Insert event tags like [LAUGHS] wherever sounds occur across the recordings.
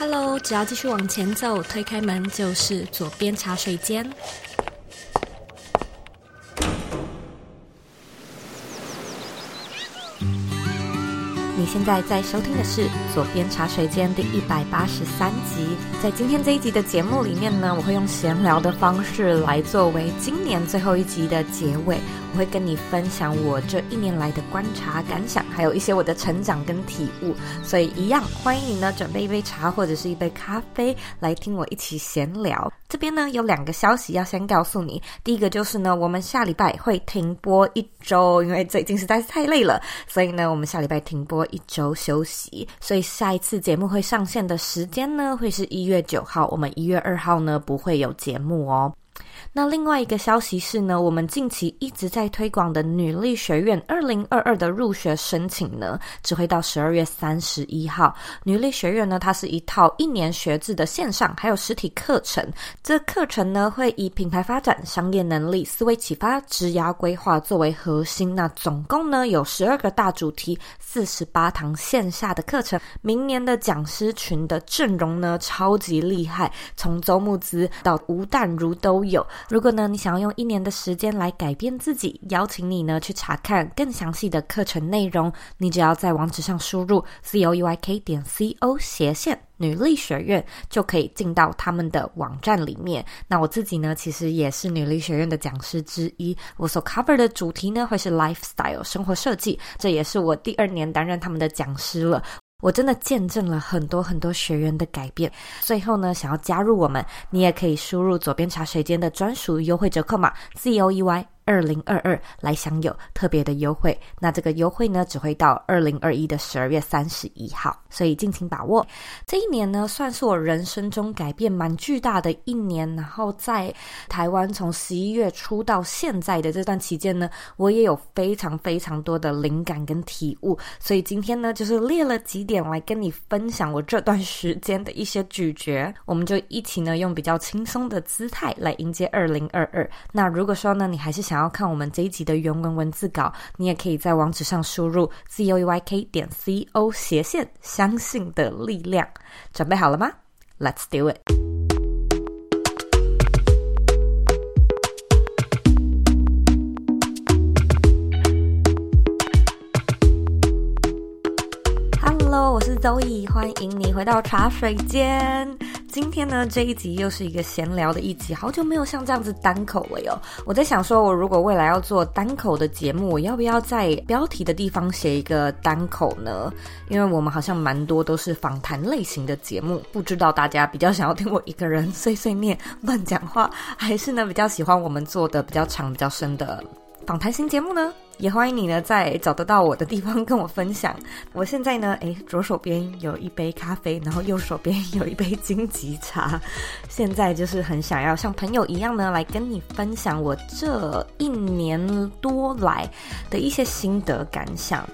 Hello，只要继续往前走，推开门就是左边茶水间。你现在在收听的是《左边茶水间》第一百八十三集。在今天这一集的节目里面呢，我会用闲聊的方式来作为今年最后一集的结尾。我会跟你分享我这一年来的观察感想，还有一些我的成长跟体悟。所以一样欢迎你呢，准备一杯茶或者是一杯咖啡来听我一起闲聊。这边呢有两个消息要先告诉你。第一个就是呢，我们下礼拜会停播一周，因为最近实在是太累了，所以呢我们下礼拜停播一周休息。所以下一次节目会上线的时间呢会是一月九号，我们一月二号呢不会有节目哦。那另外一个消息是呢，我们近期一直在推广的女力学院二零二二的入学申请呢，只会到十二月三十一号。女力学院呢，它是一套一年学制的线上还有实体课程。这课程呢，会以品牌发展、商业能力、思维启发、职涯规划作为核心。那总共呢有十二个大主题，四十八堂线下的课程。明年的讲师群的阵容呢，超级厉害，从周慕姿到吴淡如都有。如果呢，你想要用一年的时间来改变自己，邀请你呢去查看更详细的课程内容。你只要在网址上输入 c o u y k 点 c o 斜线女力学院，就可以进到他们的网站里面。那我自己呢，其实也是女力学院的讲师之一。我所 cover 的主题呢，会是 lifestyle 生活设计，这也是我第二年担任他们的讲师了。我真的见证了很多很多学员的改变。最后呢，想要加入我们，你也可以输入左边茶水间的专属优惠折扣码 Z O E Y。二零二二来享有特别的优惠，那这个优惠呢，只会到二零二一的十二月三十一号，所以尽情把握。这一年呢，算是我人生中改变蛮巨大的一年。然后在台湾从十一月初到现在的这段期间呢，我也有非常非常多的灵感跟体悟。所以今天呢，就是列了几点来跟你分享我这段时间的一些咀嚼。我们就一起呢，用比较轻松的姿态来迎接二零二二。那如果说呢，你还是想要看我们这一集的原文文字稿，你也可以在网址上输入 z o y k 点 c o 斜线相信的力量。准备好了吗？Let's do it 我是周易欢迎你回到茶水间。今天呢，这一集又是一个闲聊的一集，好久没有像这样子单口了哟。我在想说，我如果未来要做单口的节目，我要不要在标题的地方写一个单口呢？因为我们好像蛮多都是访谈类型的节目，不知道大家比较想要听我一个人碎碎念乱讲话，还是呢比较喜欢我们做的比较长、比较深的访谈型节目呢？也欢迎你呢，在找得到我的地方跟我分享。我现在呢，诶，左手边有一杯咖啡，然后右手边有一杯荆棘茶。现在就是很想要像朋友一样呢，来跟你分享我这一年多来的一些心得感想。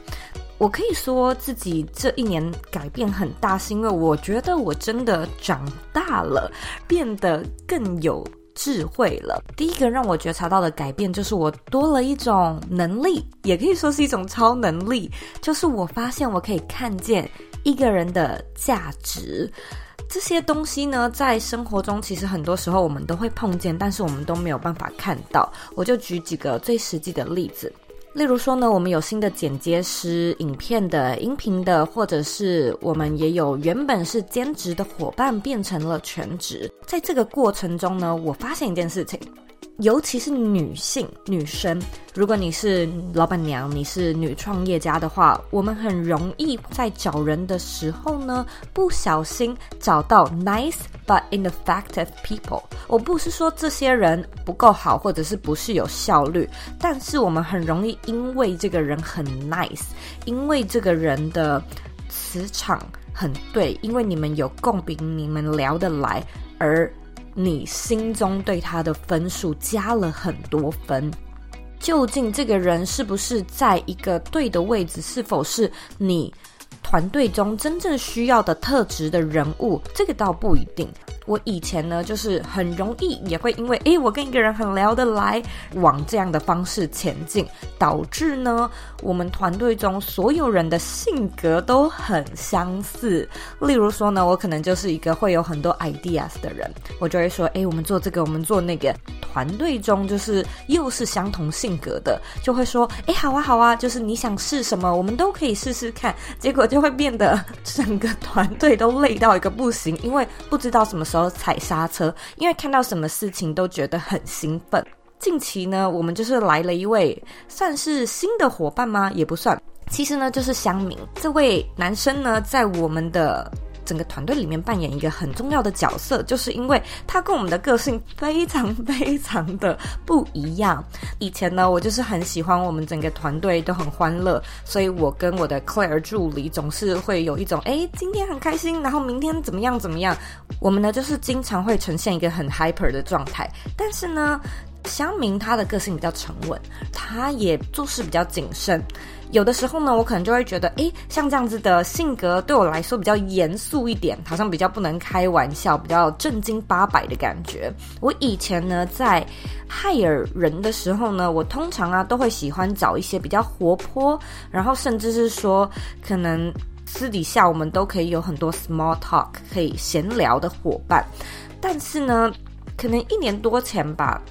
我可以说自己这一年改变很大，是因为我觉得我真的长大了，变得更有。智慧了。第一个让我觉察到的改变，就是我多了一种能力，也可以说是一种超能力，就是我发现我可以看见一个人的价值。这些东西呢，在生活中其实很多时候我们都会碰见，但是我们都没有办法看到。我就举几个最实际的例子。例如说呢，我们有新的剪接师、影片的、音频的，或者是我们也有原本是兼职的伙伴变成了全职。在这个过程中呢，我发现一件事情。尤其是女性、女生，如果你是老板娘，你是女创业家的话，我们很容易在找人的时候呢，不小心找到 nice but ineffective people。我不是说这些人不够好，或者是不是有效率，但是我们很容易因为这个人很 nice，因为这个人的磁场很对，因为你们有共鸣，你们聊得来，而。你心中对他的分数加了很多分，究竟这个人是不是在一个对的位置？是否是你团队中真正需要的特质的人物？这个倒不一定。我以前呢，就是很容易也会因为，诶，我跟一个人很聊得来，往这样的方式前进，导致呢，我们团队中所有人的性格都很相似。例如说呢，我可能就是一个会有很多 ideas 的人，我就会说，诶，我们做这个，我们做那个。团队中就是又是相同性格的，就会说，诶，好啊，好啊，就是你想试什么，我们都可以试试看。结果就会变得整个团队都累到一个不行，因为不知道什么时候踩刹车，因为看到什么事情都觉得很兴奋。近期呢，我们就是来了一位算是新的伙伴吗？也不算。其实呢，就是乡民这位男生呢，在我们的。整个团队里面扮演一个很重要的角色，就是因为他跟我们的个性非常非常的不一样。以前呢，我就是很喜欢我们整个团队都很欢乐，所以我跟我的 Claire 助理总是会有一种，诶，今天很开心，然后明天怎么样怎么样。我们呢，就是经常会呈现一个很 hyper 的状态。但是呢，乡民他的个性比较沉稳，他也做事比较谨慎。有的时候呢，我可能就会觉得，诶，像这样子的性格对我来说比较严肃一点，好像比较不能开玩笑，比较正经八百的感觉。我以前呢，在害尔人的时候呢，我通常啊都会喜欢找一些比较活泼，然后甚至是说可能私底下我们都可以有很多 small talk 可以闲聊的伙伴。但是呢，可能一年多前吧。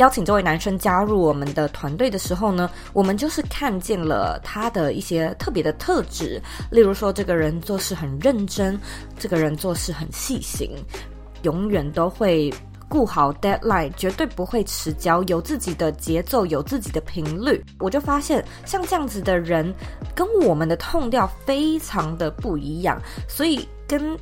邀请这位男生加入我们的团队的时候呢，我们就是看见了他的一些特别的特质，例如说，这个人做事很认真，这个人做事很细心，永远都会顾好 deadline，绝对不会迟交，有自己的节奏，有自己的频率。我就发现，像这样子的人，跟我们的痛调非常的不一样，所以跟。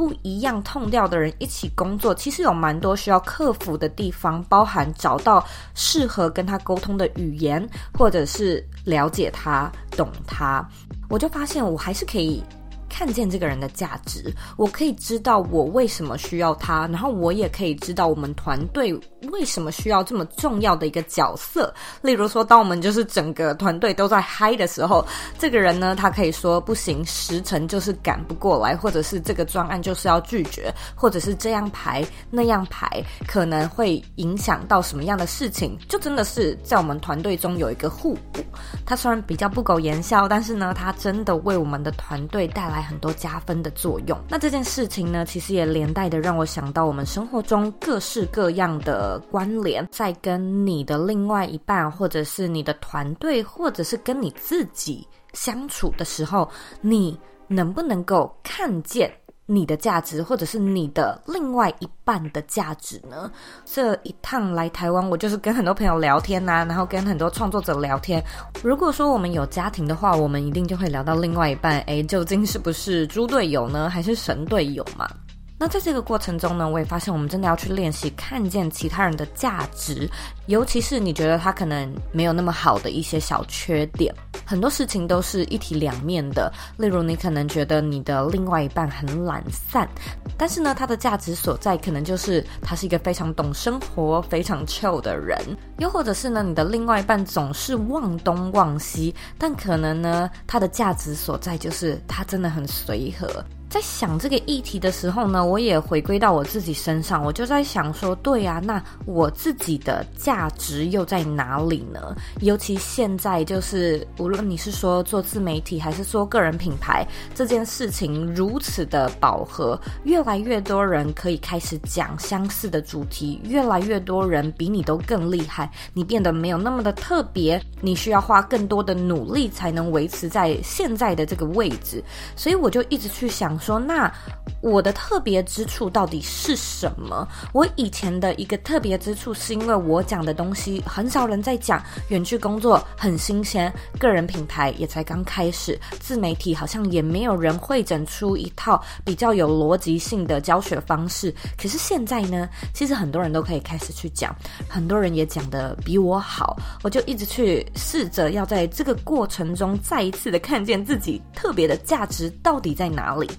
不一样 tone 调的人一起工作，其实有蛮多需要克服的地方，包含找到适合跟他沟通的语言，或者是了解他、懂他。我就发现，我还是可以。看见这个人的价值，我可以知道我为什么需要他，然后我也可以知道我们团队为什么需要这么重要的一个角色。例如说，当我们就是整个团队都在嗨的时候，这个人呢，他可以说不行，时程就是赶不过来，或者是这个专案就是要拒绝，或者是这样排那样排，可能会影响到什么样的事情，就真的是在我们团队中有一个互补。他虽然比较不苟言笑，但是呢，他真的为我们的团队带来很多加分的作用。那这件事情呢，其实也连带的让我想到我们生活中各式各样的关联，在跟你的另外一半，或者是你的团队，或者是跟你自己相处的时候，你能不能够看见你的价值，或者是你的另外一半的价值呢？这一趟来台湾，我就是跟很多朋友聊天呐、啊，然后跟很多创作者聊天。如果说我们有家庭的话，我们一定就会聊到另外一半，诶，究竟是不是猪队友呢，还是神队友嘛？那在这个过程中呢，我也发现我们真的要去练习看见其他人的价值，尤其是你觉得他可能没有那么好的一些小缺点。很多事情都是一体两面的，例如你可能觉得你的另外一半很懒散，但是呢，他的价值所在可能就是他是一个非常懂生活、非常 chill 的人。又或者是呢，你的另外一半总是忘东忘西，但可能呢，他的价值所在就是他真的很随和。在想这个议题的时候呢，我也回归到我自己身上，我就在想说，对啊，那我自己的价值又在哪里呢？尤其现在，就是无论你是说做自媒体，还是说个人品牌，这件事情如此的饱和，越来越多人可以开始讲相似的主题，越来越多人比你都更厉害，你变得没有那么的特别，你需要花更多的努力才能维持在现在的这个位置，所以我就一直去想。说那我的特别之处到底是什么？我以前的一个特别之处是因为我讲的东西很少人在讲，远距工作很新鲜，个人品牌也才刚开始，自媒体好像也没有人会整出一套比较有逻辑性的教学方式。可是现在呢，其实很多人都可以开始去讲，很多人也讲得比我好，我就一直去试着要在这个过程中再一次的看见自己特别的价值到底在哪里。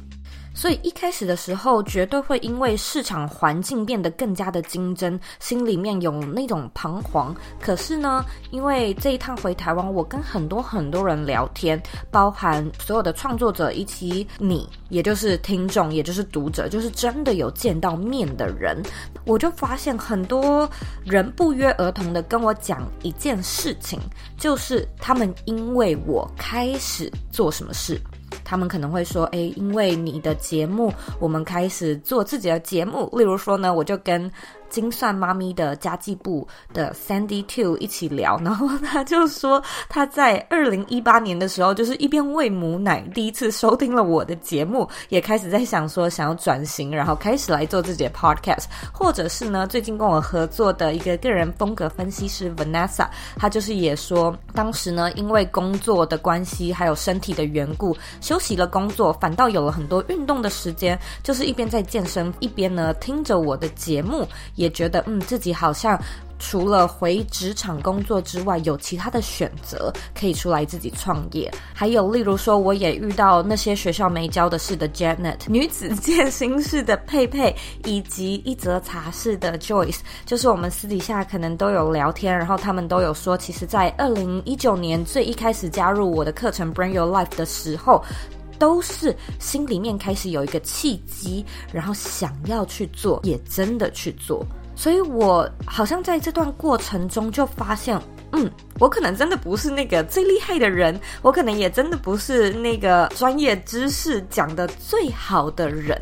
所以一开始的时候，绝对会因为市场环境变得更加的竞争，心里面有那种彷徨。可是呢，因为这一趟回台湾，我跟很多很多人聊天，包含所有的创作者以及你，也就是听众，也就是读者，就是真的有见到面的人，我就发现很多人不约而同的跟我讲一件事情，就是他们因为我开始做什么事。他们可能会说：“哎，因为你的节目，我们开始做自己的节目。例如说呢，我就跟。”精算妈咪的家计部的 Sandy Two 一起聊，然后他就说他在二零一八年的时候，就是一边喂母奶，第一次收听了我的节目，也开始在想说想要转型，然后开始来做自己的 podcast，或者是呢，最近跟我合作的一个个人风格分析师 Vanessa，他就是也说，当时呢因为工作的关系，还有身体的缘故，休息了工作，反倒有了很多运动的时间，就是一边在健身，一边呢听着我的节目。也觉得嗯，自己好像除了回职场工作之外，有其他的选择，可以出来自己创业。还有例如说，我也遇到那些学校没教的事的 Janet，女子健心室的佩佩，以及一则茶室的 Joyce，就是我们私底下可能都有聊天，然后他们都有说，其实，在二零一九年最一开始加入我的课程 Bring Your Life 的时候。都是心里面开始有一个契机，然后想要去做，也真的去做。所以我好像在这段过程中就发现，嗯，我可能真的不是那个最厉害的人，我可能也真的不是那个专业知识讲的最好的人，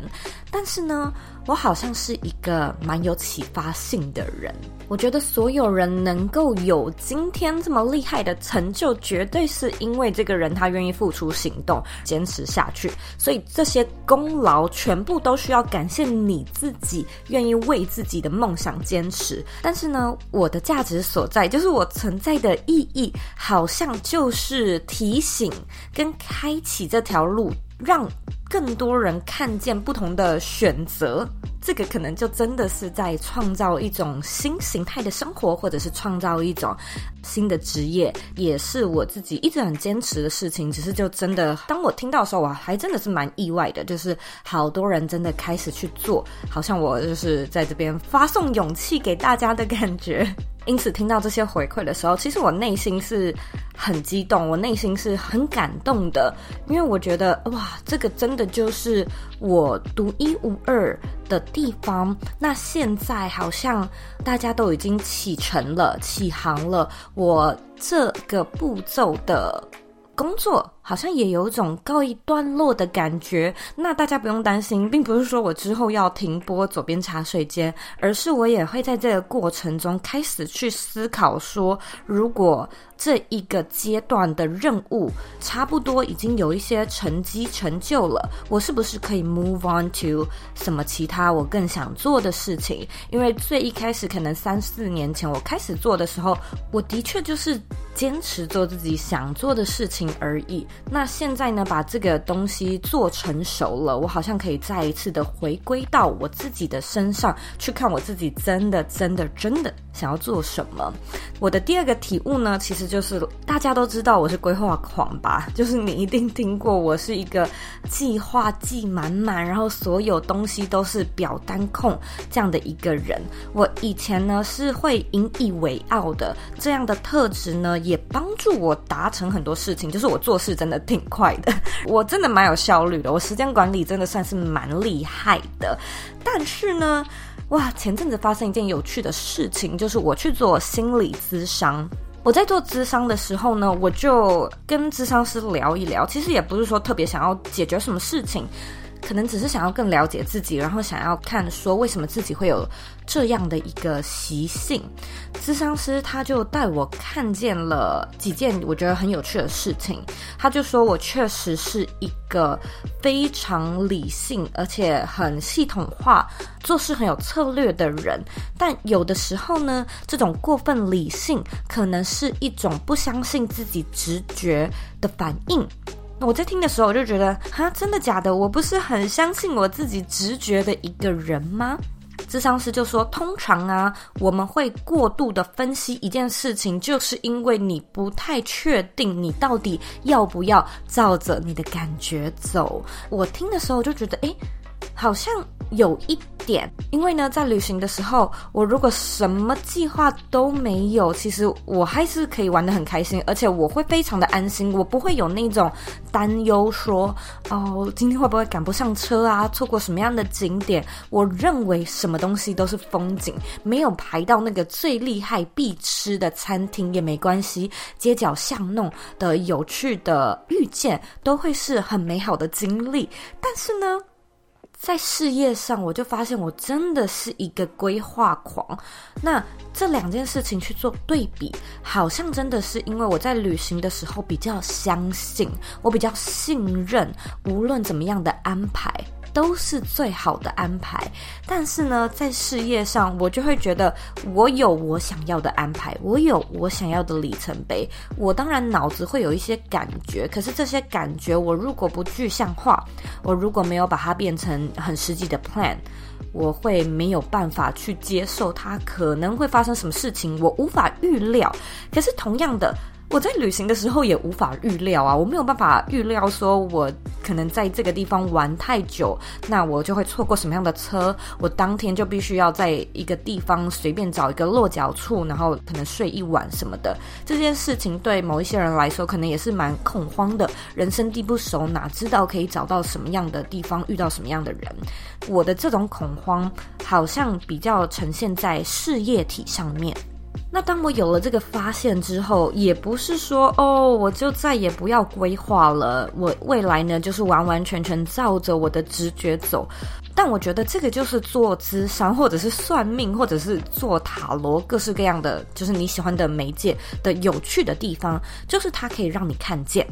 但是呢，我好像是一个蛮有启发性的人。我觉得所有人能够有今天这么厉害的成就，绝对是因为这个人他愿意付出行动，坚持下去。所以这些功劳全部都需要感谢你自己，愿意为自己的梦想坚持。但是呢，我的价值所在，就是我存在的意义，好像就是提醒跟开启这条路，让更多人看见不同的选择。这个可能就真的是在创造一种新形态的生活，或者是创造一种新的职业，也是我自己一直很坚持的事情。只是就真的，当我听到的时候，我还真的是蛮意外的，就是好多人真的开始去做，好像我就是在这边发送勇气给大家的感觉。[LAUGHS] 因此，听到这些回馈的时候，其实我内心是很激动，我内心是很感动的，因为我觉得哇，这个真的就是我独一无二的地方。那现在好像大家都已经启程了，起航了，我这个步骤的。工作好像也有种告一段落的感觉，那大家不用担心，并不是说我之后要停播左边茶水间，而是我也会在这个过程中开始去思考说，如果。这一个阶段的任务差不多已经有一些成绩成就了，我是不是可以 move on to 什么其他我更想做的事情？因为最一开始可能三四年前我开始做的时候，我的确就是坚持做自己想做的事情而已。那现在呢，把这个东西做成熟了，我好像可以再一次的回归到我自己的身上去看我自己真的真的真的想要做什么。我的第二个体悟呢，其实。就是大家都知道我是规划狂吧，[LAUGHS] 就是你一定听过我是一个计划计满满，然后所有东西都是表单控这样的一个人。我以前呢是会引以为傲的，这样的特质呢也帮助我达成很多事情。就是我做事真的挺快的，[LAUGHS] 我真的蛮有效率的，我时间管理真的算是蛮厉害的。但是呢，哇，前阵子发生一件有趣的事情，就是我去做心理咨商。我在做咨商的时候呢，我就跟咨商师聊一聊，其实也不是说特别想要解决什么事情。可能只是想要更了解自己，然后想要看说为什么自己会有这样的一个习性。咨商师他就带我看见了几件我觉得很有趣的事情。他就说我确实是一个非常理性而且很系统化、做事很有策略的人，但有的时候呢，这种过分理性可能是一种不相信自己直觉的反应。我在听的时候，我就觉得，哈，真的假的？我不是很相信我自己直觉的一个人吗？智商师就说，通常啊，我们会过度的分析一件事情，就是因为你不太确定你到底要不要照着你的感觉走。我听的时候就觉得，诶，好像。有一点，因为呢，在旅行的时候，我如果什么计划都没有，其实我还是可以玩得很开心，而且我会非常的安心，我不会有那种担忧说，哦，今天会不会赶不上车啊，错过什么样的景点？我认为什么东西都是风景，没有排到那个最厉害必吃的餐厅也没关系，街角巷弄的有趣的遇见都会是很美好的经历，但是呢。在事业上，我就发现我真的是一个规划狂。那这两件事情去做对比，好像真的是因为我在旅行的时候比较相信，我比较信任，无论怎么样的安排。都是最好的安排，但是呢，在事业上，我就会觉得我有我想要的安排，我有我想要的里程碑。我当然脑子会有一些感觉，可是这些感觉，我如果不具象化，我如果没有把它变成很实际的 plan，我会没有办法去接受它可能会发生什么事情，我无法预料。可是同样的。我在旅行的时候也无法预料啊，我没有办法预料说，我可能在这个地方玩太久，那我就会错过什么样的车，我当天就必须要在一个地方随便找一个落脚处，然后可能睡一晚什么的。这件事情对某一些人来说，可能也是蛮恐慌的。人生地不熟，哪知道可以找到什么样的地方，遇到什么样的人？我的这种恐慌，好像比较呈现在事业体上面。那当我有了这个发现之后，也不是说哦，我就再也不要规划了。我未来呢，就是完完全全照着我的直觉走。但我觉得这个就是做智商，或者是算命，或者是做塔罗，各式各样的，就是你喜欢的媒介的有趣的地方，就是它可以让你看见，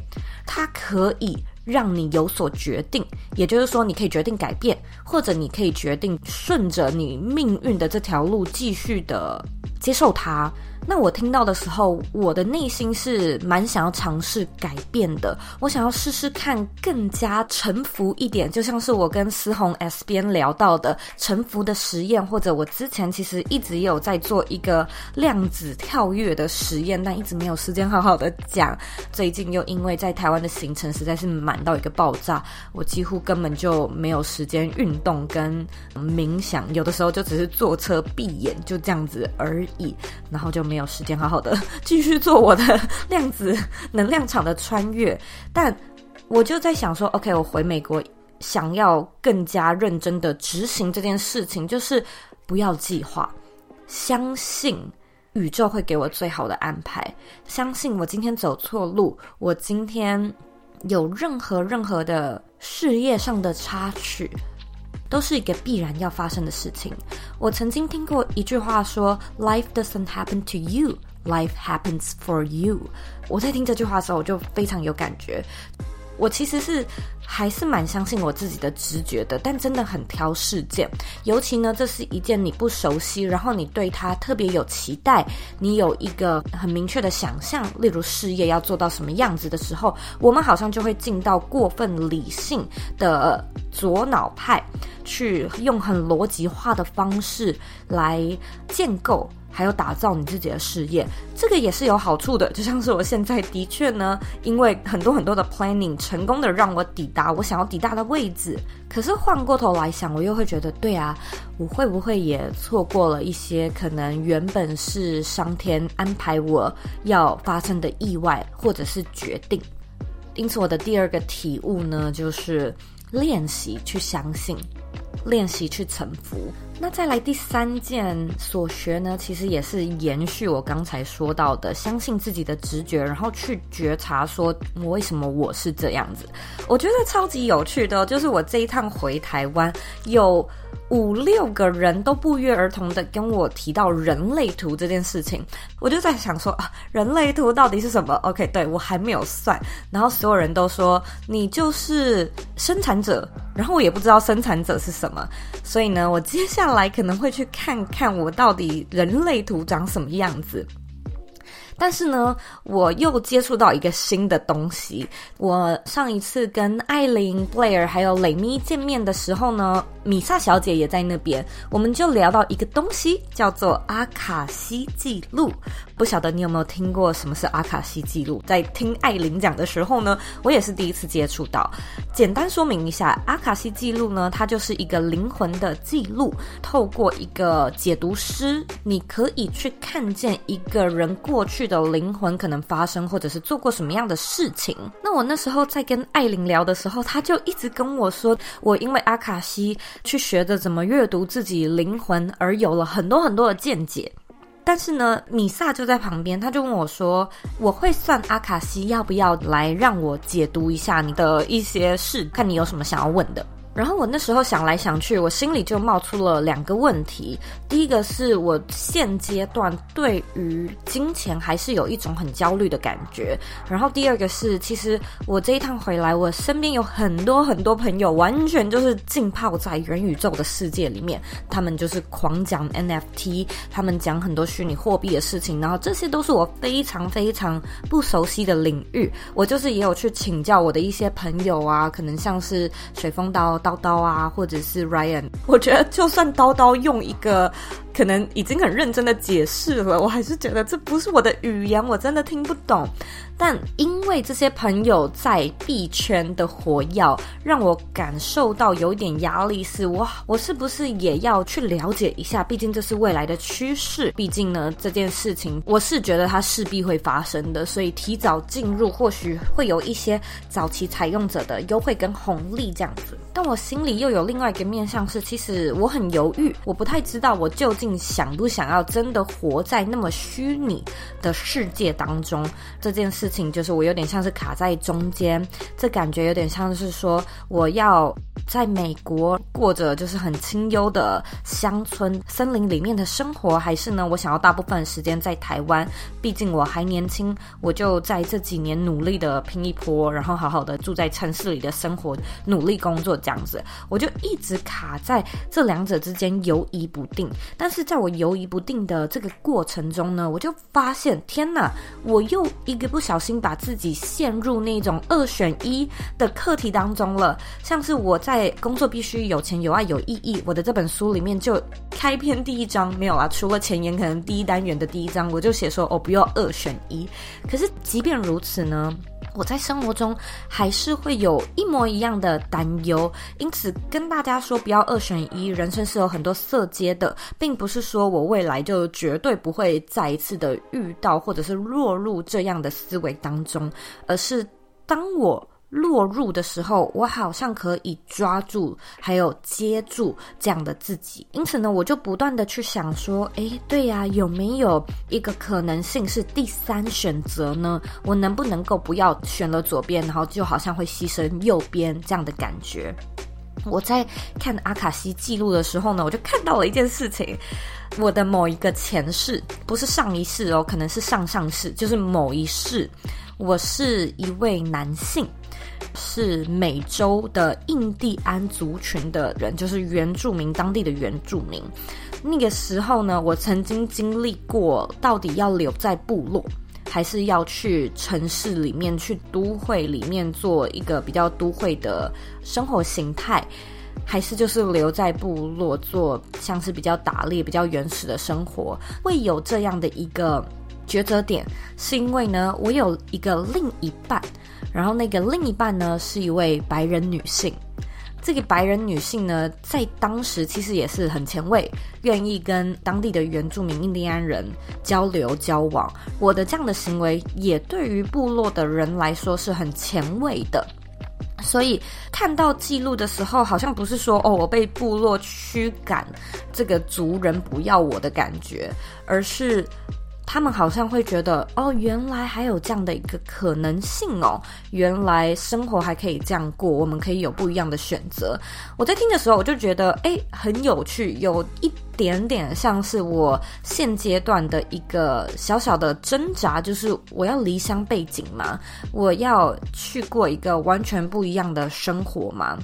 它可以让你有所决定。也就是说，你可以决定改变，或者你可以决定顺着你命运的这条路继续的。接受它。那我听到的时候，我的内心是蛮想要尝试改变的。我想要试试看更加臣服一点，就像是我跟思宏 S 边聊到的臣服的实验，或者我之前其实一直有在做一个量子跳跃的实验，但一直没有时间好好的讲。最近又因为在台湾的行程实在是满到一个爆炸，我几乎根本就没有时间运动跟冥想，有的时候就只是坐车闭眼就这样子而已，然后就没有。时间好好的 [LAUGHS] 继续做我的量子能量场的穿越，但我就在想说，OK，我回美国想要更加认真的执行这件事情，就是不要计划，相信宇宙会给我最好的安排，相信我今天走错路，我今天有任何任何的事业上的插曲。都是一个必然要发生的事情。我曾经听过一句话说：“Life doesn't happen to you, life happens for you。”我在听这句话的时候，我就非常有感觉。我其实是还是蛮相信我自己的直觉的，但真的很挑事件。尤其呢，这是一件你不熟悉，然后你对它特别有期待，你有一个很明确的想象，例如事业要做到什么样子的时候，我们好像就会进到过分理性的左脑派，去用很逻辑化的方式来建构。还有打造你自己的事业，这个也是有好处的。就像是我现在的确呢，因为很多很多的 planning 成功的让我抵达我想要抵达的位置。可是换过头来想，我又会觉得，对啊，我会不会也错过了一些可能原本是上天安排我要发生的意外或者是决定？因此，我的第二个体悟呢，就是练习去相信，练习去臣服。那再来第三件所学呢，其实也是延续我刚才说到的，相信自己的直觉，然后去觉察说，我为什么我是这样子？我觉得超级有趣的，就是我这一趟回台湾有。五六个人都不约而同的跟我提到人类图这件事情，我就在想说啊，人类图到底是什么？OK，对，我还没有算，然后所有人都说你就是生产者，然后我也不知道生产者是什么，所以呢，我接下来可能会去看看我到底人类图长什么样子。但是呢，我又接触到一个新的东西。我上一次跟艾琳、Blair 还有蕾咪见面的时候呢，米萨小姐也在那边，我们就聊到一个东西，叫做阿卡西记录。不晓得你有没有听过什么是阿卡西记录？在听艾琳讲的时候呢，我也是第一次接触到。简单说明一下，阿卡西记录呢，它就是一个灵魂的记录，透过一个解读师，你可以去看见一个人过去的灵魂可能发生或者是做过什么样的事情。那我那时候在跟艾琳聊的时候，他就一直跟我说，我因为阿卡西去学着怎么阅读自己灵魂，而有了很多很多的见解。但是呢，米萨就在旁边，他就问我说：“我会算阿卡西，要不要来让我解读一下你的一些事，看你有什么想要问的？”然后我那时候想来想去，我心里就冒出了两个问题。第一个是我现阶段对于金钱还是有一种很焦虑的感觉。然后第二个是，其实我这一趟回来，我身边有很多很多朋友，完全就是浸泡在元宇宙的世界里面，他们就是狂讲 NFT，他们讲很多虚拟货币的事情，然后这些都是我非常非常不熟悉的领域。我就是也有去请教我的一些朋友啊，可能像是水风刀。刀刀啊，或者是 Ryan，我觉得就算刀刀用一个可能已经很认真的解释了，我还是觉得这不是我的语言，我真的听不懂。但因为这些朋友在币圈的火药，让我感受到有一点压力是，是我我是不是也要去了解一下？毕竟这是未来的趋势，毕竟呢这件事情我是觉得它势必会发生的，所以提早进入或许会有一些早期采用者的优惠跟红利这样子。但我心里又有另外一个面向是，其实我很犹豫，我不太知道我究竟想不想要真的活在那么虚拟的世界当中这件事。情就是我有点像是卡在中间，这感觉有点像是说我要在美国过着就是很清幽的乡村森林里面的生活，还是呢我想要大部分时间在台湾？毕竟我还年轻，我就在这几年努力的拼一波，然后好好的住在城市里的生活，努力工作这样子，我就一直卡在这两者之间犹疑不定。但是在我犹疑不定的这个过程中呢，我就发现天哪，我又一个不小心。把自己陷入那种二选一的课题当中了，像是我在工作必须有钱有爱有意义，我的这本书里面就开篇第一章没有啦，除了前言，可能第一单元的第一章我就写说哦，不要二选一。可是即便如此呢，我在生活中还是会有一模一样的担忧，因此跟大家说不要二选一。人生是有很多色阶的，并不是说我未来就绝对不会再一次的遇到或者是落入这样的思维当中，而是当我。落入的时候，我好像可以抓住，还有接住这样的自己。因此呢，我就不断的去想说，诶，对呀，有没有一个可能性是第三选择呢？我能不能够不要选了左边，然后就好像会牺牲右边这样的感觉？[LAUGHS] 我在看阿卡西记录的时候呢，我就看到了一件事情，我的某一个前世，不是上一世哦，可能是上上世，就是某一世，我是一位男性。是美洲的印第安族群的人，就是原住民，当地的原住民。那个时候呢，我曾经经历过，到底要留在部落，还是要去城市里面，去都会里面做一个比较都会的生活形态，还是就是留在部落做像是比较打猎、比较原始的生活？会有这样的一个抉择点，是因为呢，我有一个另一半。然后那个另一半呢，是一位白人女性。这个白人女性呢，在当时其实也是很前卫，愿意跟当地的原住民印第安人交流交往。我的这样的行为，也对于部落的人来说是很前卫的。所以看到记录的时候，好像不是说哦，我被部落驱赶，这个族人不要我的感觉，而是。他们好像会觉得，哦，原来还有这样的一个可能性哦，原来生活还可以这样过，我们可以有不一样的选择。我在听的时候，我就觉得，诶，很有趣，有一点点像是我现阶段的一个小小的挣扎，就是我要离乡背井嘛，我要去过一个完全不一样的生活嘛。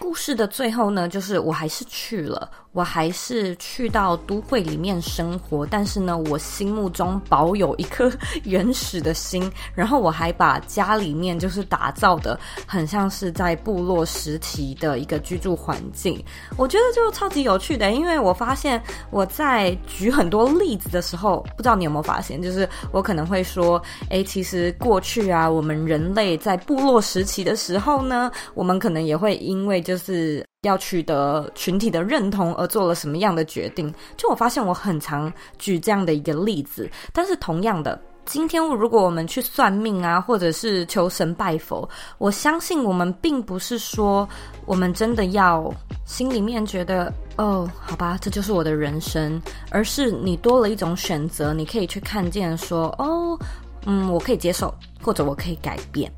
故事的最后呢，就是我还是去了。我还是去到都会里面生活，但是呢，我心目中保有一颗原始的心，然后我还把家里面就是打造的很像是在部落时期的一个居住环境，我觉得就超级有趣的，因为我发现我在举很多例子的时候，不知道你有没有发现，就是我可能会说，诶，其实过去啊，我们人类在部落时期的时候呢，我们可能也会因为就是。要取得群体的认同而做了什么样的决定？就我发现我很常举这样的一个例子，但是同样的，今天如果我们去算命啊，或者是求神拜佛，我相信我们并不是说我们真的要心里面觉得哦，好吧，这就是我的人生，而是你多了一种选择，你可以去看见说哦，嗯，我可以接受，或者我可以改变。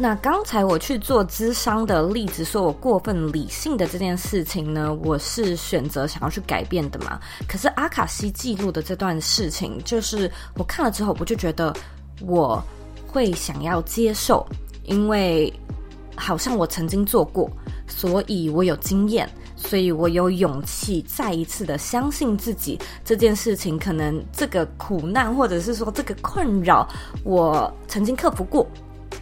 那刚才我去做咨商的例子，说我过分理性的这件事情呢，我是选择想要去改变的嘛。可是阿卡西记录的这段事情，就是我看了之后，我就觉得我会想要接受，因为好像我曾经做过，所以我有经验，所以我有勇气再一次的相信自己。这件事情可能这个苦难，或者是说这个困扰，我曾经克服过。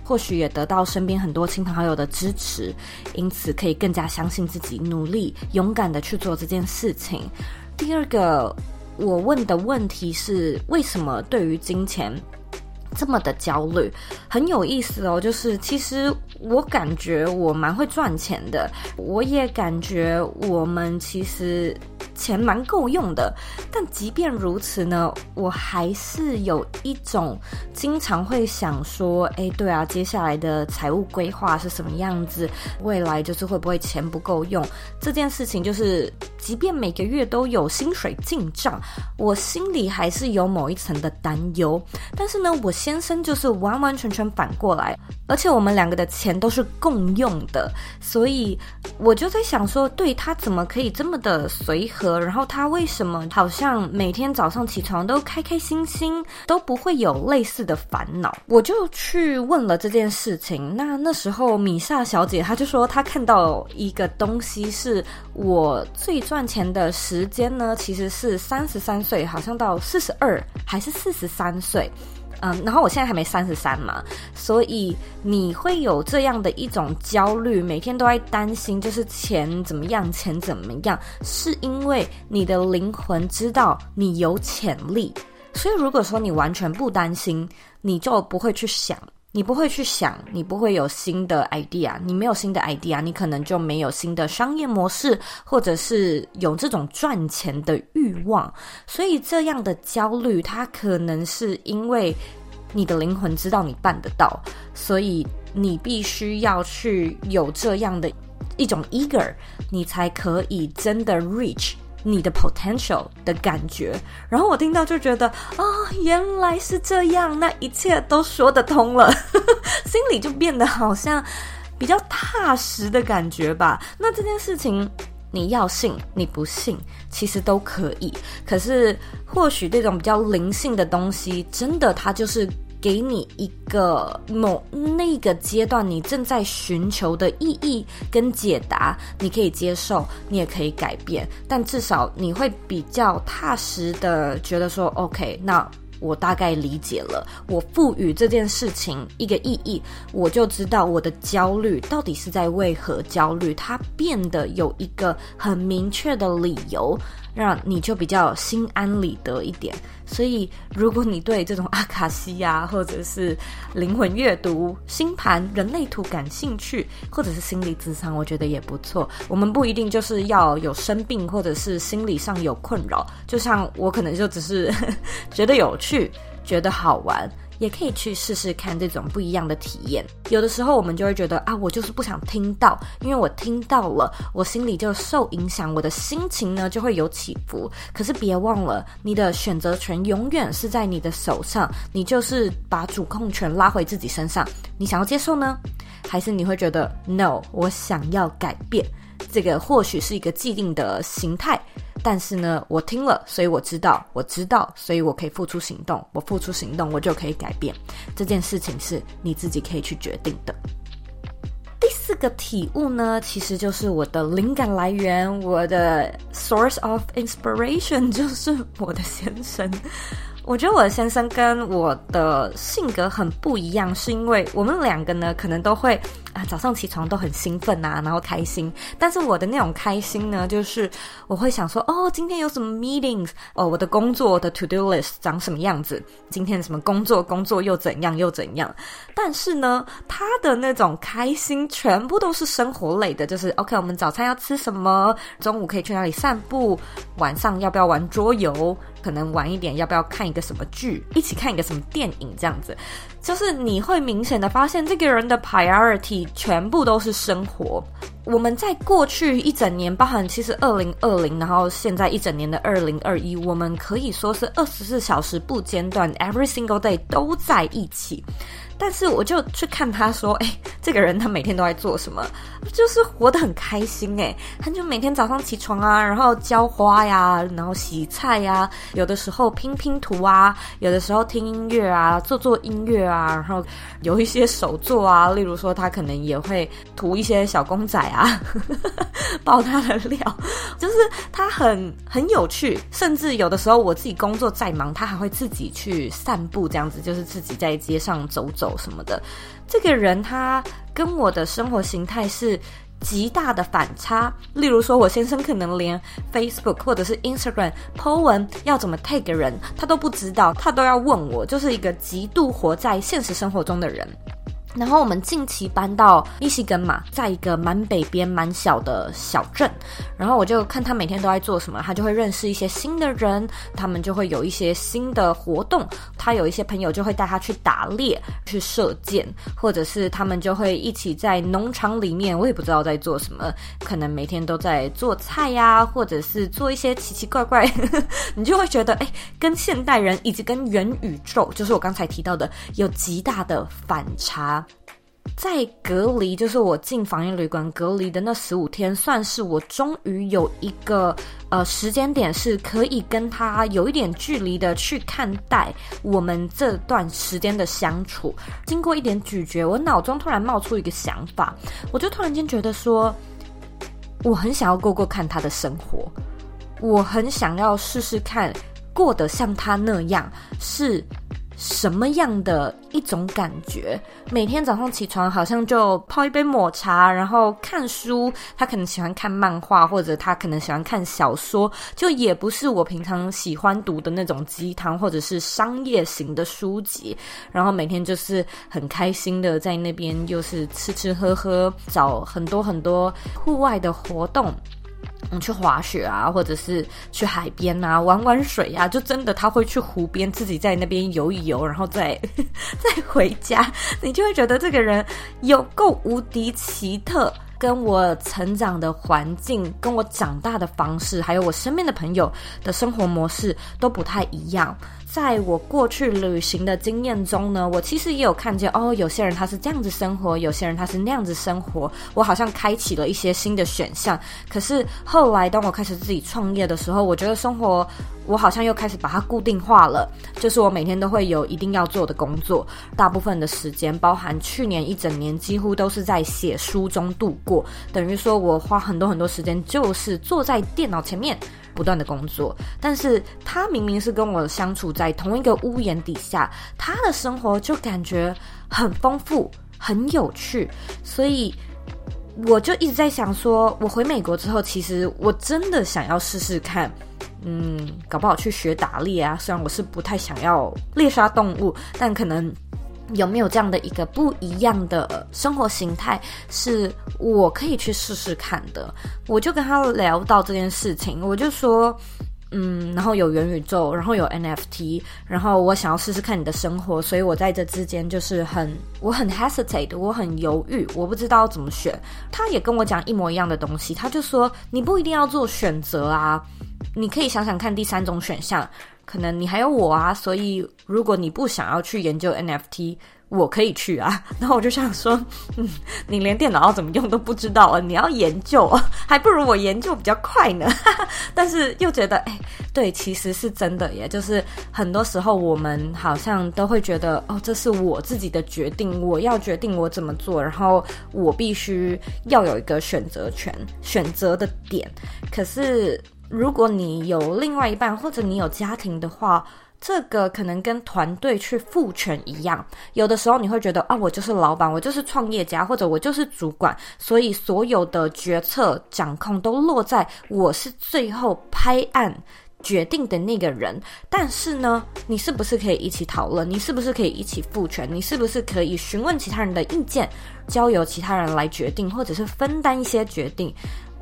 或许也得到身边很多亲朋好友的支持，因此可以更加相信自己，努力勇敢的去做这件事情。第二个，我问的问题是：为什么对于金钱这么的焦虑？很有意思哦，就是其实我感觉我蛮会赚钱的，我也感觉我们其实。钱蛮够用的，但即便如此呢，我还是有一种经常会想说，哎，对啊，接下来的财务规划是什么样子？未来就是会不会钱不够用？这件事情就是，即便每个月都有薪水进账，我心里还是有某一层的担忧。但是呢，我先生就是完完全全反过来，而且我们两个的钱都是共用的，所以我就在想说，对，他怎么可以这么的随和？然后他为什么好像每天早上起床都开开心心，都不会有类似的烦恼？我就去问了这件事情。那那时候米萨小姐她就说，她看到一个东西，是我最赚钱的时间呢，其实是三十三岁，好像到四十二还是四十三岁。嗯，然后我现在还没三十三嘛，所以你会有这样的一种焦虑，每天都在担心，就是钱怎么样，钱怎么样，是因为你的灵魂知道你有潜力，所以如果说你完全不担心，你就不会去想。你不会去想，你不会有新的 idea，你没有新的 idea，你可能就没有新的商业模式，或者是有这种赚钱的欲望。所以这样的焦虑，它可能是因为你的灵魂知道你办得到，所以你必须要去有这样的一种 eager，你才可以真的 reach。你的 potential 的感觉，然后我听到就觉得啊、原来是这样，那一切都说得通了，[LAUGHS] 心里就变得好像比较踏实的感觉吧。那这件事情你要信，你不信，其实都可以。可是或许这种比较灵性的东西，真的它就是。给你一个某那个阶段你正在寻求的意义跟解答，你可以接受，你也可以改变，但至少你会比较踏实的觉得说，OK，那我大概理解了，我赋予这件事情一个意义，我就知道我的焦虑到底是在为何焦虑，它变得有一个很明确的理由。让你就比较心安理得一点。所以，如果你对这种阿卡西呀，或者是灵魂阅读、星盘、人类图感兴趣，或者是心理智商，我觉得也不错。我们不一定就是要有生病，或者是心理上有困扰。就像我可能就只是 [LAUGHS] 觉得有趣，觉得好玩。也可以去试试看这种不一样的体验。有的时候我们就会觉得啊，我就是不想听到，因为我听到了，我心里就受影响，我的心情呢就会有起伏。可是别忘了，你的选择权永远是在你的手上，你就是把主控权拉回自己身上。你想要接受呢，还是你会觉得 no？我想要改变。这个或许是一个既定的形态。但是呢，我听了，所以我知道，我知道，所以我可以付出行动。我付出行动，我就可以改变。这件事情是你自己可以去决定的。第四个体悟呢，其实就是我的灵感来源，我的 source of inspiration 就是我的先生。我觉得我的先生跟我的性格很不一样，是因为我们两个呢，可能都会啊早上起床都很兴奋啊，然后开心。但是我的那种开心呢，就是我会想说，哦，今天有什么 meetings，哦，我的工作的 to do list 长什么样子，今天什么工作工作又怎样又怎样。但是呢，他的那种开心全部都是生活类的，就是 OK，我们早餐要吃什么，中午可以去哪里散步，晚上要不要玩桌游。可能晚一点，要不要看一个什么剧？一起看一个什么电影？这样子，就是你会明显的发现，这个人的 priority 全部都是生活。我们在过去一整年，包含其实二零二零，然后现在一整年的二零二一，我们可以说是二十四小时不间断，every single day 都在一起。但是我就去看他说，哎、这个人他每天都在做什么？就是活得很开心哎，他就每天早上起床啊，然后浇花呀，然后洗菜呀，有的时候拼拼图啊，有的时候听音乐啊，做做音乐啊，然后有一些手作啊，例如说他可能也会涂一些小公仔啊，[LAUGHS] 爆他的料，就是他很很有趣，甚至有的时候我自己工作再忙，他还会自己去散步，这样子就是自己在街上走走。什么的，这个人他跟我的生活形态是极大的反差。例如说，我先生可能连 Facebook 或者是 Instagram po 文要怎么 tag 人，他都不知道，他都要问我，就是一个极度活在现实生活中的人。然后我们近期搬到密西根嘛，在一个蛮北边蛮小的小镇，然后我就看他每天都在做什么，他就会认识一些新的人，他们就会有一些新的活动，他有一些朋友就会带他去打猎、去射箭，或者是他们就会一起在农场里面，我也不知道在做什么，可能每天都在做菜呀、或者是做一些奇奇怪怪，[LAUGHS] 你就会觉得哎，跟现代人以及跟元宇宙，就是我刚才提到的，有极大的反差。在隔离，就是我进防疫旅馆隔离的那十五天，算是我终于有一个呃时间点，是可以跟他有一点距离的去看待我们这段时间的相处。经过一点咀嚼，我脑中突然冒出一个想法，我就突然间觉得说，我很想要过过看他的生活，我很想要试试看过得像他那样是。什么样的一种感觉？每天早上起床，好像就泡一杯抹茶，然后看书。他可能喜欢看漫画，或者他可能喜欢看小说，就也不是我平常喜欢读的那种鸡汤或者是商业型的书籍。然后每天就是很开心的在那边，又是吃吃喝喝，找很多很多户外的活动。嗯，去滑雪啊，或者是去海边啊，玩玩水啊，就真的他会去湖边自己在那边游一游，然后再 [LAUGHS] 再回家，你就会觉得这个人有够无敌奇特，跟我成长的环境，跟我长大的方式，还有我身边的朋友的生活模式都不太一样。在我过去旅行的经验中呢，我其实也有看见哦，有些人他是这样子生活，有些人他是那样子生活。我好像开启了一些新的选项。可是后来，当我开始自己创业的时候，我觉得生活我好像又开始把它固定化了。就是我每天都会有一定要做的工作，大部分的时间，包含去年一整年，几乎都是在写书中度过。等于说我花很多很多时间，就是坐在电脑前面。不断的工作，但是他明明是跟我相处在同一个屋檐底下，他的生活就感觉很丰富、很有趣，所以我就一直在想说，我回美国之后，其实我真的想要试试看，嗯，搞不好去学打猎啊。虽然我是不太想要猎杀动物，但可能。有没有这样的一个不一样的生活形态，是我可以去试试看的？我就跟他聊到这件事情，我就说，嗯，然后有元宇宙，然后有 NFT，然后我想要试试看你的生活，所以我在这之间就是很，我很 hesitate，我很犹豫，我不知道怎么选。他也跟我讲一模一样的东西，他就说，你不一定要做选择啊，你可以想想看第三种选项。可能你还有我啊，所以如果你不想要去研究 NFT，我可以去啊，[LAUGHS] 然后我就想说，[LAUGHS] 嗯，你连电脑要怎么用都不知道啊，你要研究，[LAUGHS] 还不如我研究比较快呢。但是又觉得，哎，对，其实是真的耶，就是很多时候我们好像都会觉得，哦，这是我自己的决定，我要决定我怎么做，然后我必须要有一个选择权，选择的点。可是如果你有另外一半，或者你有家庭的话，这个可能跟团队去赋权一样，有的时候你会觉得啊，我就是老板，我就是创业家，或者我就是主管，所以所有的决策掌控都落在我是最后拍案决定的那个人。但是呢，你是不是可以一起讨论？你是不是可以一起赋权？你是不是可以询问其他人的意见，交由其他人来决定，或者是分担一些决定？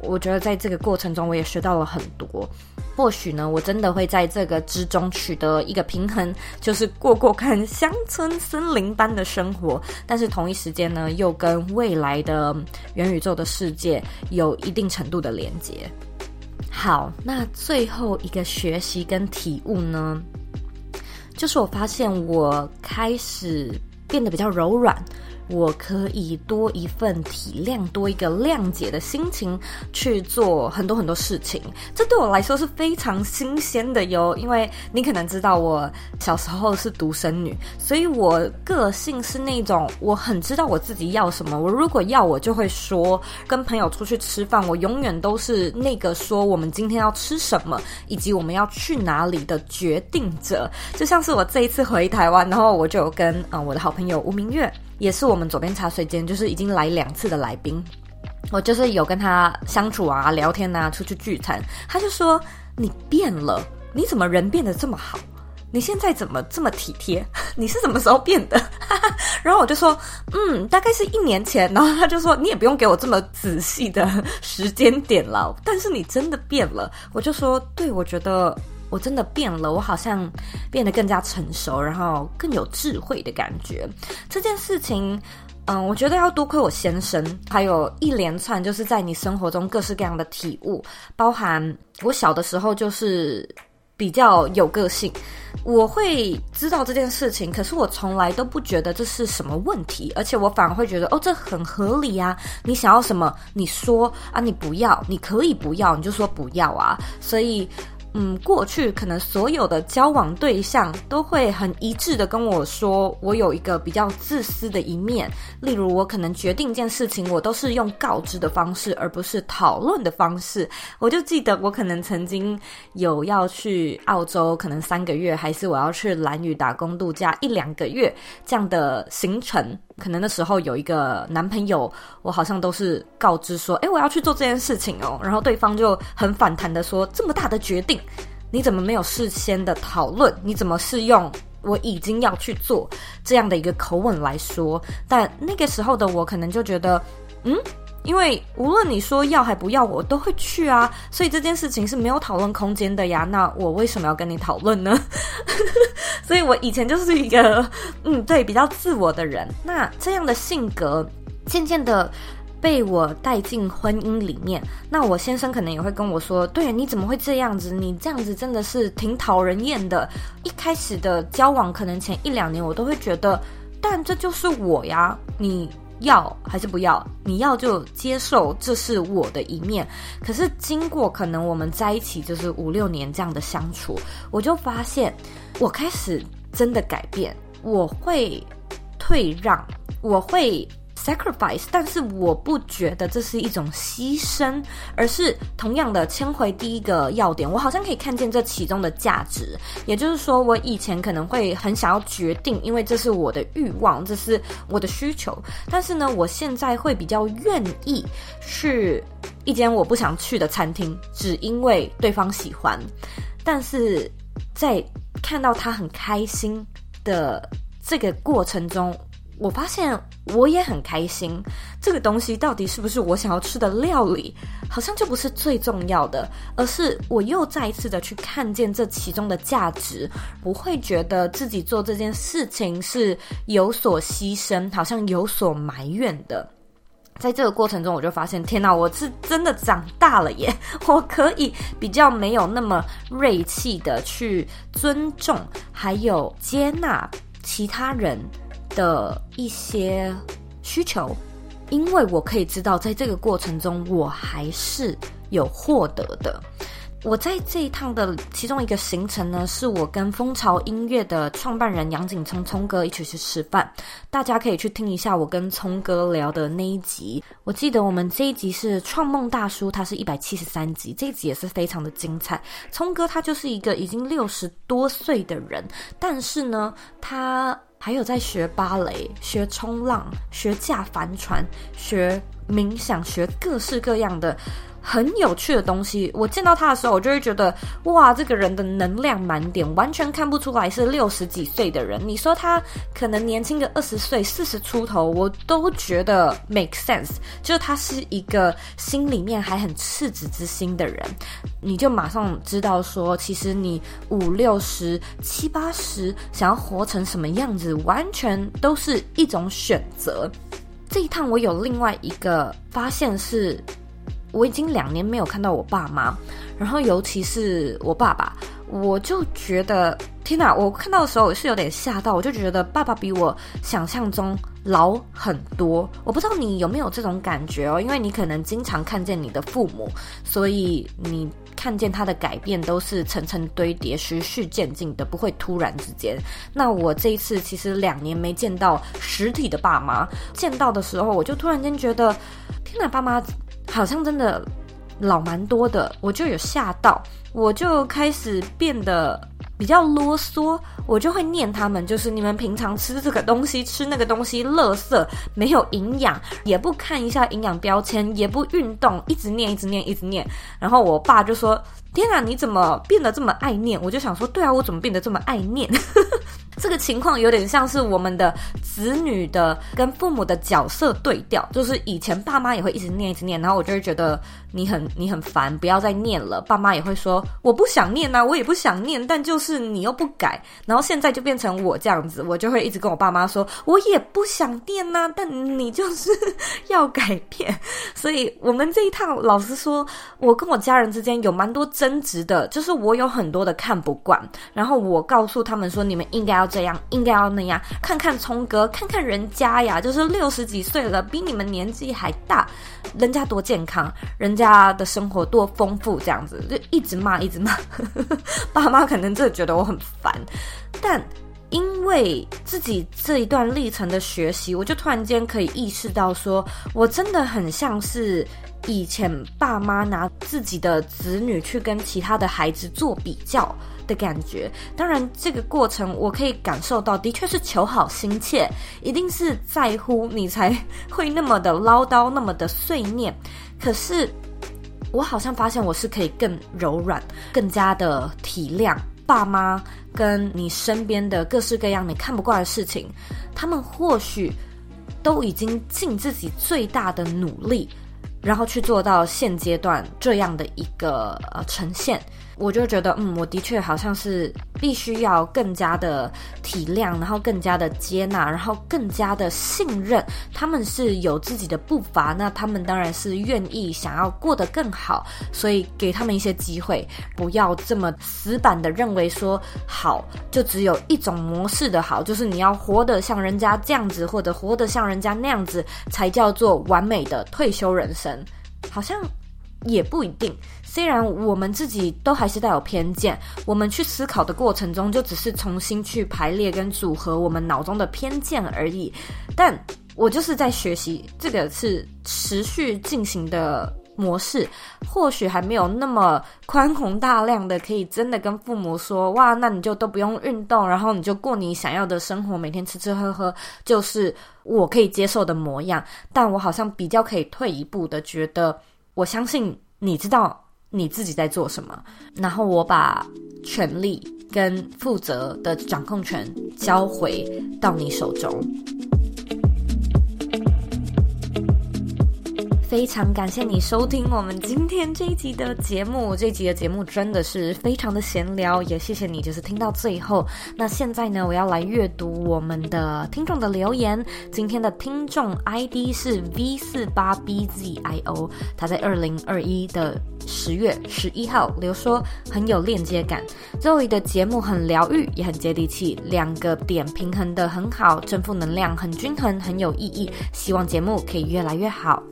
我觉得在这个过程中，我也学到了很多。或许呢，我真的会在这个之中取得一个平衡，就是过过看乡村森林般的生活，但是同一时间呢，又跟未来的元宇宙的世界有一定程度的连接。好，那最后一个学习跟体悟呢，就是我发现我开始变得比较柔软。我可以多一份体谅，多一个谅解的心情去做很多很多事情，这对我来说是非常新鲜的哟。因为你可能知道，我小时候是独生女，所以我个性是那种我很知道我自己要什么。我如果要，我就会说。跟朋友出去吃饭，我永远都是那个说我们今天要吃什么，以及我们要去哪里的决定者。就像是我这一次回台湾，然后我就跟啊、我的好朋友吴明月。也是我们左边茶水间，就是已经来两次的来宾，我就是有跟他相处啊、聊天啊、出去聚餐，他就说，你变了，你怎么人变得这么好？你现在怎么这么体贴？[LAUGHS] 你是什么时候变的？[LAUGHS] 然后我就说，嗯，大概是一年前。然后他就说，你也不用给我这么仔细的时间点了，但是你真的变了。我就说，对，我觉得。我真的变了，我好像变得更加成熟，然后更有智慧的感觉。这件事情，嗯，我觉得要多亏我先生，还有一连串就是在你生活中各式各样的体悟，包含我小的时候就是比较有个性，我会知道这件事情，可是我从来都不觉得这是什么问题，而且我反而会觉得哦，这很合理啊！你想要什么，你说啊，你不要，你可以不要，你就说不要啊，所以。嗯，过去可能所有的交往对象都会很一致的跟我说，我有一个比较自私的一面。例如，我可能决定一件事情，我都是用告知的方式，而不是讨论的方式。我就记得，我可能曾经有要去澳洲，可能三个月，还是我要去蓝屿打工度假一两个月这样的行程。可能那时候有一个男朋友，我好像都是告知说，诶，我要去做这件事情哦，然后对方就很反弹的说，这么大的决定，你怎么没有事先的讨论？你怎么是用我已经要去做这样的一个口吻来说？但那个时候的我可能就觉得，嗯。因为无论你说要还不要，我都会去啊，所以这件事情是没有讨论空间的呀。那我为什么要跟你讨论呢？[LAUGHS] 所以我以前就是一个嗯，对，比较自我的人。那这样的性格渐渐的被我带进婚姻里面。那我先生可能也会跟我说：“对，你怎么会这样子？你这样子真的是挺讨人厌的。”一开始的交往，可能前一两年我都会觉得，但这就是我呀，你。要还是不要？你要就接受，这是我的一面。可是经过可能我们在一起就是五六年这样的相处，我就发现我开始真的改变，我会退让，我会。sacrifice，但是我不觉得这是一种牺牲，而是同样的牵回第一个要点，我好像可以看见这其中的价值。也就是说，我以前可能会很想要决定，因为这是我的欲望，这是我的需求。但是呢，我现在会比较愿意去一间我不想去的餐厅，只因为对方喜欢。但是在看到他很开心的这个过程中，我发现我也很开心，这个东西到底是不是我想要吃的料理，好像就不是最重要的，而是我又再一次的去看见这其中的价值，不会觉得自己做这件事情是有所牺牲，好像有所埋怨的。在这个过程中，我就发现，天哪，我是真的长大了耶！我可以比较没有那么锐气的去尊重，还有接纳其他人。的一些需求，因为我可以知道，在这个过程中，我还是有获得的。我在这一趟的其中一个行程呢，是我跟蜂巢音乐的创办人杨景聪聪哥一起去吃饭。大家可以去听一下我跟聪哥聊的那一集。我记得我们这一集是创梦大叔，他是一百七十三集，这一集也是非常的精彩。聪哥他就是一个已经六十多岁的人，但是呢，他还有在学芭蕾、学冲浪、学驾帆船、学冥想、学各式各样的。很有趣的东西，我见到他的时候，我就会觉得哇，这个人的能量满点，完全看不出来是六十几岁的人。你说他可能年轻个二十岁、四十出头，我都觉得 make sense。就是他是一个心里面还很赤子之心的人，你就马上知道说，其实你五六十、七八十，想要活成什么样子，完全都是一种选择。这一趟我有另外一个发现是。我已经两年没有看到我爸妈，然后尤其是我爸爸，我就觉得天哪！我看到的时候是有点吓到，我就觉得爸爸比我想象中老很多。我不知道你有没有这种感觉哦，因为你可能经常看见你的父母，所以你看见他的改变都是层层堆叠、循序渐进的，不会突然之间。那我这一次其实两年没见到实体的爸妈，见到的时候我就突然间觉得天哪，爸妈。好像真的老蛮多的，我就有吓到，我就开始变得比较啰嗦，我就会念他们，就是你们平常吃这个东西，吃那个东西，垃圾，没有营养，也不看一下营养标签，也不运动，一直念，一直念，一直念。然后我爸就说：“天啊，你怎么变得这么爱念？”我就想说：“对啊，我怎么变得这么爱念？” [LAUGHS] 这个情况有点像是我们的子女的跟父母的角色对调，就是以前爸妈也会一直念一直念，然后我就会觉得你很你很烦，不要再念了。爸妈也会说我不想念呐，我也不想念，但就是你又不改，然后现在就变成我这样子，我就会一直跟我爸妈说，我也不想念呐，但你就是 [LAUGHS] 要改变。所以我们这一趟，老实说，我跟我家人之间有蛮多争执的，就是我有很多的看不惯，然后我告诉他们说，你们应该要。这样应该要那样，看看聪哥，看看人家呀，就是六十几岁了，比你们年纪还大，人家多健康，人家的生活多丰富，这样子就一直骂，一直骂。[LAUGHS] 爸妈可能真的觉得我很烦，但因为自己这一段历程的学习，我就突然间可以意识到，说我真的很像是以前爸妈拿自己的子女去跟其他的孩子做比较。的感觉，当然这个过程我可以感受到，的确是求好心切，一定是在乎你才会那么的唠叨，那么的碎念。可是我好像发现我是可以更柔软，更加的体谅爸妈跟你身边的各式各样你看不惯的事情，他们或许都已经尽自己最大的努力，然后去做到现阶段这样的一个呃呈现。我就觉得，嗯，我的确好像是必须要更加的体谅，然后更加的接纳，然后更加的信任他们是有自己的步伐，那他们当然是愿意想要过得更好，所以给他们一些机会，不要这么死板的认为说好就只有一种模式的好，就是你要活得像人家这样子，或者活得像人家那样子才叫做完美的退休人生，好像也不一定。虽然我们自己都还是带有偏见，我们去思考的过程中，就只是重新去排列跟组合我们脑中的偏见而已。但我就是在学习，这个是持续进行的模式，或许还没有那么宽宏大量的，可以真的跟父母说，哇，那你就都不用运动，然后你就过你想要的生活，每天吃吃喝喝，就是我可以接受的模样。但我好像比较可以退一步的，觉得我相信你知道。你自己在做什么？然后我把权力跟负责的掌控权交回到你手中。非常感谢你收听我们今天这一集的节目。这一集的节目真的是非常的闲聊，也谢谢你就是听到最后。那现在呢，我要来阅读我们的听众的留言。今天的听众 ID 是 V 四八 BZIO，他在二零二一的十月十一号留说很有链接感，Zoe 的节目很疗愈，也很接地气，两个点平衡的很好，正负能量很均衡，很有意义。希望节目可以越来越好。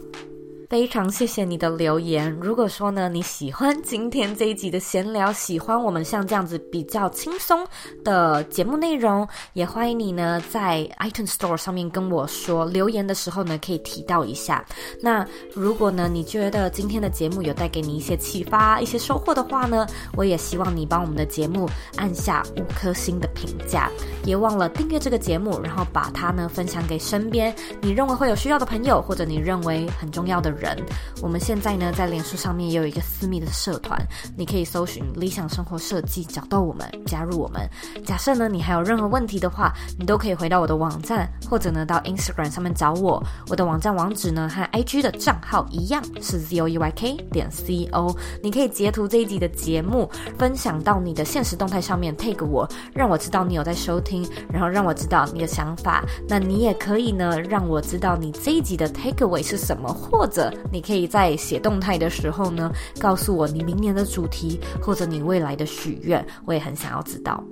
非常谢谢你的留言。如果说呢，你喜欢今天这一集的闲聊，喜欢我们像这样子比较轻松的节目内容，也欢迎你呢在 iTunes Store 上面跟我说留言的时候呢，可以提到一下。那如果呢，你觉得今天的节目有带给你一些启发、一些收获的话呢，我也希望你帮我们的节目按下五颗星的评价，别忘了订阅这个节目，然后把它呢分享给身边你认为会有需要的朋友，或者你认为很重要的人。人，我们现在呢在脸书上面也有一个私密的社团，你可以搜寻“理想生活设计”，找到我们，加入我们。假设呢你还有任何问题的话，你都可以回到我的网站，或者呢到 Instagram 上面找我。我的网站网址呢和 IG 的账号一样是 zoeyk 点 co。你可以截图这一集的节目，分享到你的现实动态上面，tag 我，让我知道你有在收听，然后让我知道你的想法。那你也可以呢让我知道你这一集的 takeaway 是什么，或者。你可以在写动态的时候呢，告诉我你明年的主题，或者你未来的许愿，我也很想要知道。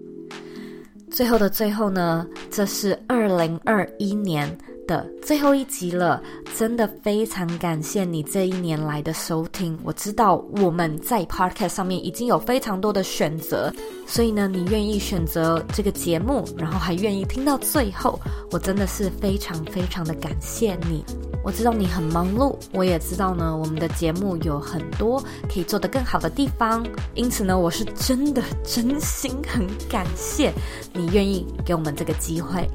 最后的最后呢，这是二零二一年的最后一集了，真的非常感谢你这一年来的收听。我知道我们在 Podcast 上面已经有非常多的选择，所以呢，你愿意选择这个节目，然后还愿意听到最后，我真的是非常非常的感谢你。我知道你很忙碌，我也知道呢，我们的节目有很多可以做得更好的地方，因此呢，我是真的真心很感谢你愿意给我们这个机会。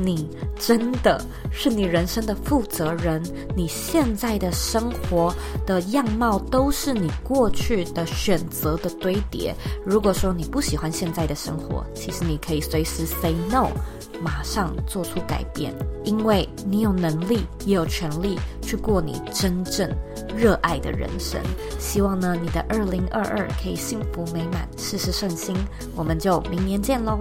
你真的是你人生的负责人，你现在的生活的样貌都是你过去的选择的堆叠。如果说你不喜欢现在的生活，其实你可以随时 say no。马上做出改变，因为你有能力，也有权利去过你真正热爱的人生。希望呢，你的二零二二可以幸福美满，事事顺心。我们就明年见喽。